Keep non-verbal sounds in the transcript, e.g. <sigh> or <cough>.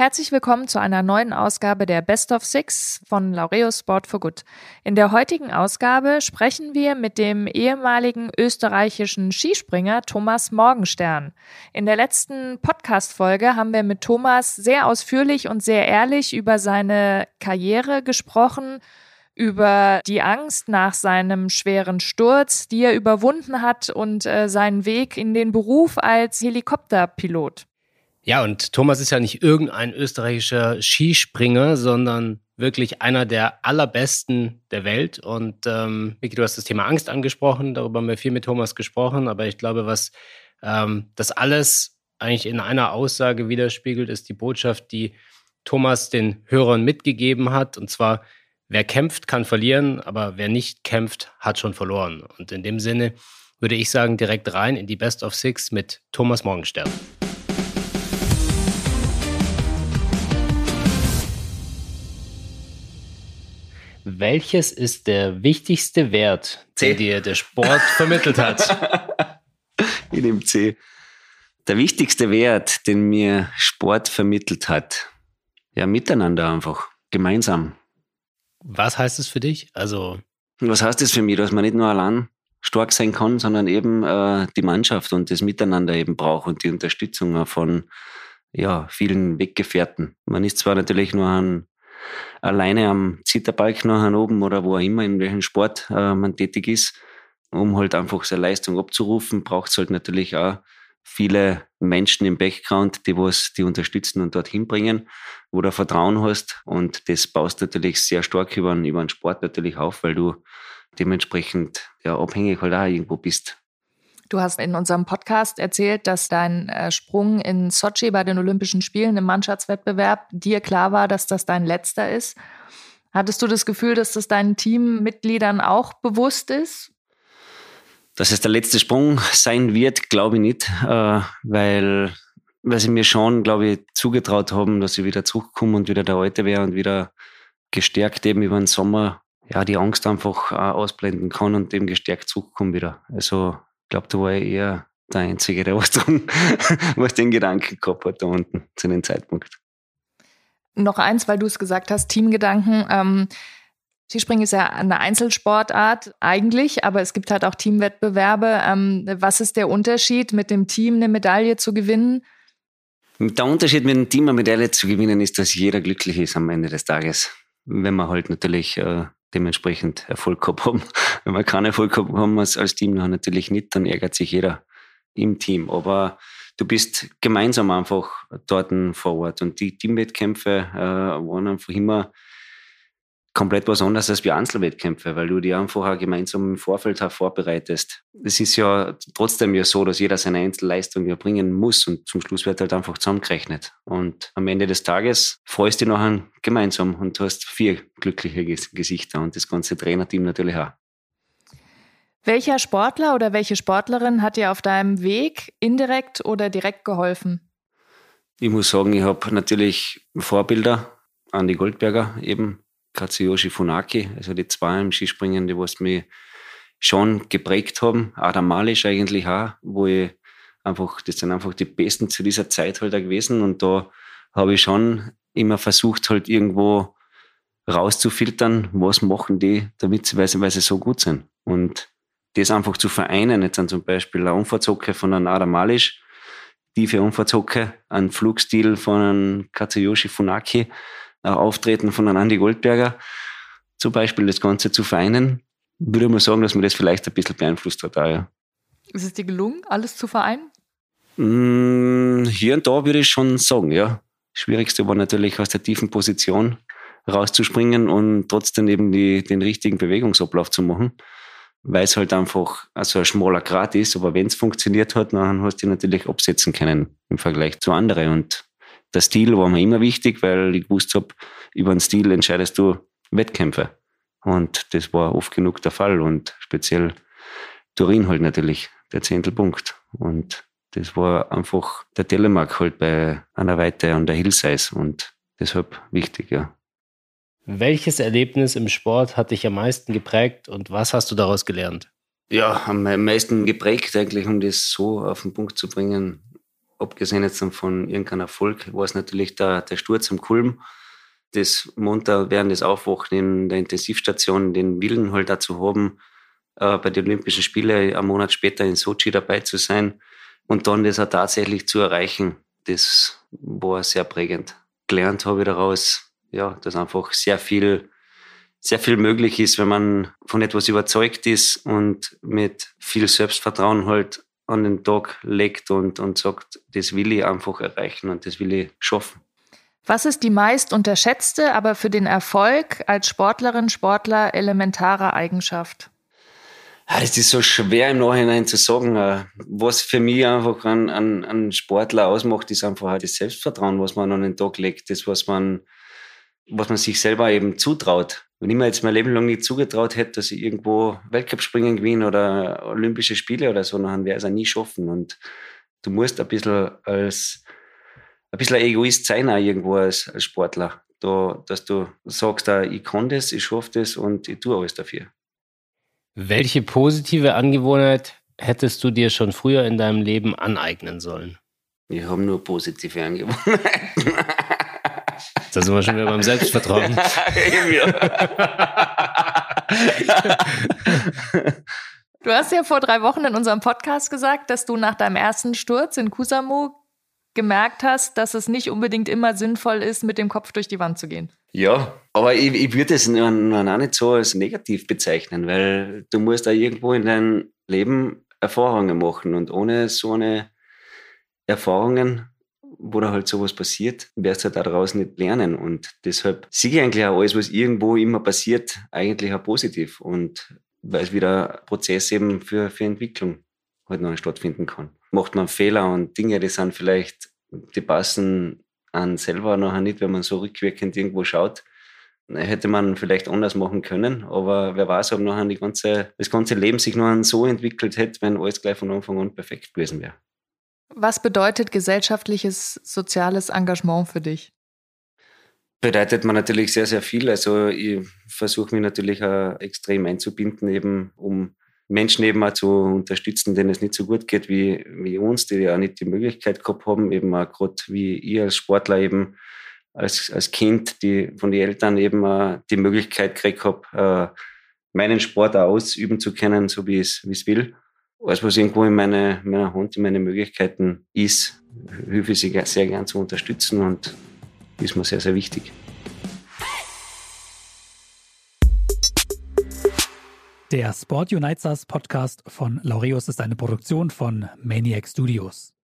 Herzlich willkommen zu einer neuen Ausgabe der Best of Six von Laureus Sport for Good. In der heutigen Ausgabe sprechen wir mit dem ehemaligen österreichischen Skispringer Thomas Morgenstern. In der letzten Podcast-Folge haben wir mit Thomas sehr ausführlich und sehr ehrlich über seine Karriere gesprochen, über die Angst nach seinem schweren Sturz, die er überwunden hat und äh, seinen Weg in den Beruf als Helikopterpilot. Ja, und Thomas ist ja nicht irgendein österreichischer Skispringer, sondern wirklich einer der allerbesten der Welt. Und ähm, Vicky, du hast das Thema Angst angesprochen, darüber haben wir viel mit Thomas gesprochen, aber ich glaube, was ähm, das alles eigentlich in einer Aussage widerspiegelt, ist die Botschaft, die Thomas den Hörern mitgegeben hat. Und zwar, wer kämpft, kann verlieren, aber wer nicht kämpft, hat schon verloren. Und in dem Sinne würde ich sagen, direkt rein in die Best of Six mit Thomas Morgenstern. Welches ist der wichtigste Wert, C. den dir der Sport <laughs> vermittelt hat? In dem C. Der wichtigste Wert, den mir Sport vermittelt hat. Ja, miteinander einfach. Gemeinsam. Was heißt es für dich? Also. Was heißt es für mich, dass man nicht nur allein stark sein kann, sondern eben äh, die Mannschaft und das Miteinander eben braucht und die Unterstützung von ja, vielen Weggefährten. Man ist zwar natürlich nur ein alleine am Zitterbalk nachher oben oder wo auch immer, in welchem Sport äh, man tätig ist, um halt einfach seine Leistung abzurufen, braucht es halt natürlich auch viele Menschen im Background, die was die unterstützen und dorthin bringen, wo du Vertrauen hast. Und das baust natürlich sehr stark über, über den Sport natürlich auf, weil du dementsprechend ja abhängig halt auch irgendwo bist Du hast in unserem Podcast erzählt, dass dein äh, Sprung in Sochi bei den Olympischen Spielen im Mannschaftswettbewerb dir klar war, dass das dein letzter ist. Hattest du das Gefühl, dass das deinen Teammitgliedern auch bewusst ist? Dass es der letzte Sprung sein wird, glaube ich nicht, äh, weil, weil sie mir schon, glaube ich, zugetraut haben, dass ich wieder zurückkomme und wieder der Alte wäre und wieder gestärkt eben über den Sommer ja, die Angst einfach ausblenden kann und eben gestärkt zurückkommen wieder. Also glaube, da war ich eher der Einzige, der <laughs> was, dran, was den Gedanken gehabt hat da unten zu dem Zeitpunkt. Noch eins, weil du es gesagt hast, Teamgedanken. Ähm, Skispringen ist ja eine Einzelsportart eigentlich, aber es gibt halt auch Teamwettbewerbe. Ähm, was ist der Unterschied, mit dem Team eine Medaille zu gewinnen? Der Unterschied mit dem Team eine Medaille zu gewinnen ist, dass jeder glücklich ist am Ende des Tages. Wenn man halt natürlich äh, dementsprechend Erfolg gehabt haben. <laughs> Wenn wir keinen Erfolg gehabt haben als, als Team, dann natürlich nicht, dann ärgert sich jeder im Team. Aber du bist gemeinsam einfach dort vor Ort. Und die Teamwettkämpfe äh, waren einfach immer komplett was anderes als wie Einzelwettkämpfe, weil du die einfach auch gemeinsam im Vorfeld vorbereitest. Es ist ja trotzdem ja so, dass jeder seine Einzelleistung ja bringen muss und zum Schluss wird halt einfach zusammengerechnet. Und am Ende des Tages freust du dich nachher gemeinsam und du hast vier glückliche Gesichter und das ganze Trainerteam natürlich auch. Welcher Sportler oder welche Sportlerin hat dir auf deinem Weg indirekt oder direkt geholfen? Ich muss sagen, ich habe natürlich Vorbilder, Andi Goldberger eben, Katsuyoshi Funaki, also die zwei im Skispringen, die was mich schon geprägt haben. Adam Malisch eigentlich auch, wo ich einfach, das sind einfach die Besten zu dieser Zeit halt auch gewesen und da habe ich schon immer versucht halt irgendwo rauszufiltern, was machen die, damit sie, weil sie, so gut sind. Und das einfach zu vereinen, jetzt dann zum Beispiel eine Unfallzocke von einem Adam Malisch, tiefe Unfallzocke, ein Flugstil von einem Katsuyoshi Funaki, Auftreten von einem Andy Goldberger zum Beispiel das Ganze zu vereinen, würde man sagen, dass mir das vielleicht ein bisschen beeinflusst hat. Auch, ja. Ist es dir gelungen, alles zu vereinen? Mm, hier und da würde ich schon sagen, ja. Schwierigste war natürlich aus der tiefen Position rauszuspringen und trotzdem eben die, den richtigen Bewegungsablauf zu machen, weil es halt einfach also ein schmaler Grat ist. Aber wenn es funktioniert hat, dann hast du natürlich absetzen können im Vergleich zu anderen. Und der Stil war mir immer wichtig, weil ich gewusst habe, über den Stil entscheidest du Wettkämpfe. Und das war oft genug der Fall. Und speziell Turin halt natürlich, der Zehntelpunkt. Und das war einfach der Telemark halt bei einer Weite an der Hillsize und deshalb wichtig, ja. Welches Erlebnis im Sport hat dich am meisten geprägt und was hast du daraus gelernt? Ja, am meisten geprägt eigentlich, um das so auf den Punkt zu bringen, abgesehen jetzt von irgendeinem Erfolg, war es natürlich der, der Sturz am Kulm. Das munter während des Aufwachen in der Intensivstation den Willen halt dazu haben, äh, bei den Olympischen Spielen einen Monat später in Sochi dabei zu sein und dann das auch tatsächlich zu erreichen. Das war sehr prägend. Gelernt habe ich daraus, ja, dass einfach sehr viel sehr viel möglich ist, wenn man von etwas überzeugt ist und mit viel Selbstvertrauen halt an den Tag legt und, und sagt, das will ich einfach erreichen und das will ich schaffen. Was ist die meist unterschätzte, aber für den Erfolg als Sportlerin, Sportler elementare Eigenschaft? Das ist so schwer im Nachhinein zu sagen. Äh, was für mich einfach ein, ein, ein Sportler ausmacht, ist einfach halt das Selbstvertrauen, was man an den Tag legt, das, was man, was man sich selber eben zutraut. Wenn ich mir jetzt mein Leben lang nicht zugetraut hätte, dass ich irgendwo Weltcup-Springen gewinne oder Olympische Spiele oder so, dann wäre es auch nie schaffen. Und du musst ein bisschen als ein bisschen ein Egoist sein, auch irgendwo als, als Sportler. Da, dass du sagst, ich kann das, ich schaffe das und ich tue alles dafür. Welche positive Angewohnheit hättest du dir schon früher in deinem Leben aneignen sollen? Wir haben nur positive Angewohnheiten. <laughs> Da sind wir schon wieder beim Selbstvertrauen. <laughs> du hast ja vor drei Wochen in unserem Podcast gesagt, dass du nach deinem ersten Sturz in Kusamo gemerkt hast, dass es nicht unbedingt immer sinnvoll ist, mit dem Kopf durch die Wand zu gehen. Ja, aber ich, ich würde es auch nicht so als negativ bezeichnen, weil du musst da irgendwo in deinem Leben Erfahrungen machen und ohne so eine Erfahrungen wo da halt sowas passiert, wirst du halt daraus nicht lernen. Und deshalb sehe ich eigentlich auch alles, was irgendwo immer passiert, eigentlich auch positiv. Und weil es wieder ein Prozess eben für, für Entwicklung halt noch stattfinden kann. Macht man Fehler und Dinge, die sind vielleicht, die passen an selber nachher nicht, wenn man so rückwirkend irgendwo schaut. Hätte man vielleicht anders machen können, aber wer weiß, ob nachher die ganze, das ganze Leben sich noch so entwickelt hätte, wenn alles gleich von Anfang an perfekt gewesen wäre. Was bedeutet gesellschaftliches, soziales Engagement für dich? Bedeutet man natürlich sehr, sehr viel. Also ich versuche mich natürlich auch extrem einzubinden, eben um Menschen eben auch zu unterstützen, denen es nicht so gut geht wie, wie uns, die ja nicht die Möglichkeit gehabt haben, eben auch gerade wie ich als Sportler eben als, als Kind, die von den Eltern eben auch die Möglichkeit gekriegt habe, äh, meinen Sport auch ausüben zu können, so wie wie es will alles, was irgendwo in meine, meiner Hand, in meine Möglichkeiten ist, hilfe ich sie sehr gern zu unterstützen und ist mir sehr, sehr wichtig. Der Sport Unites Podcast von Laureus ist eine Produktion von Maniac Studios.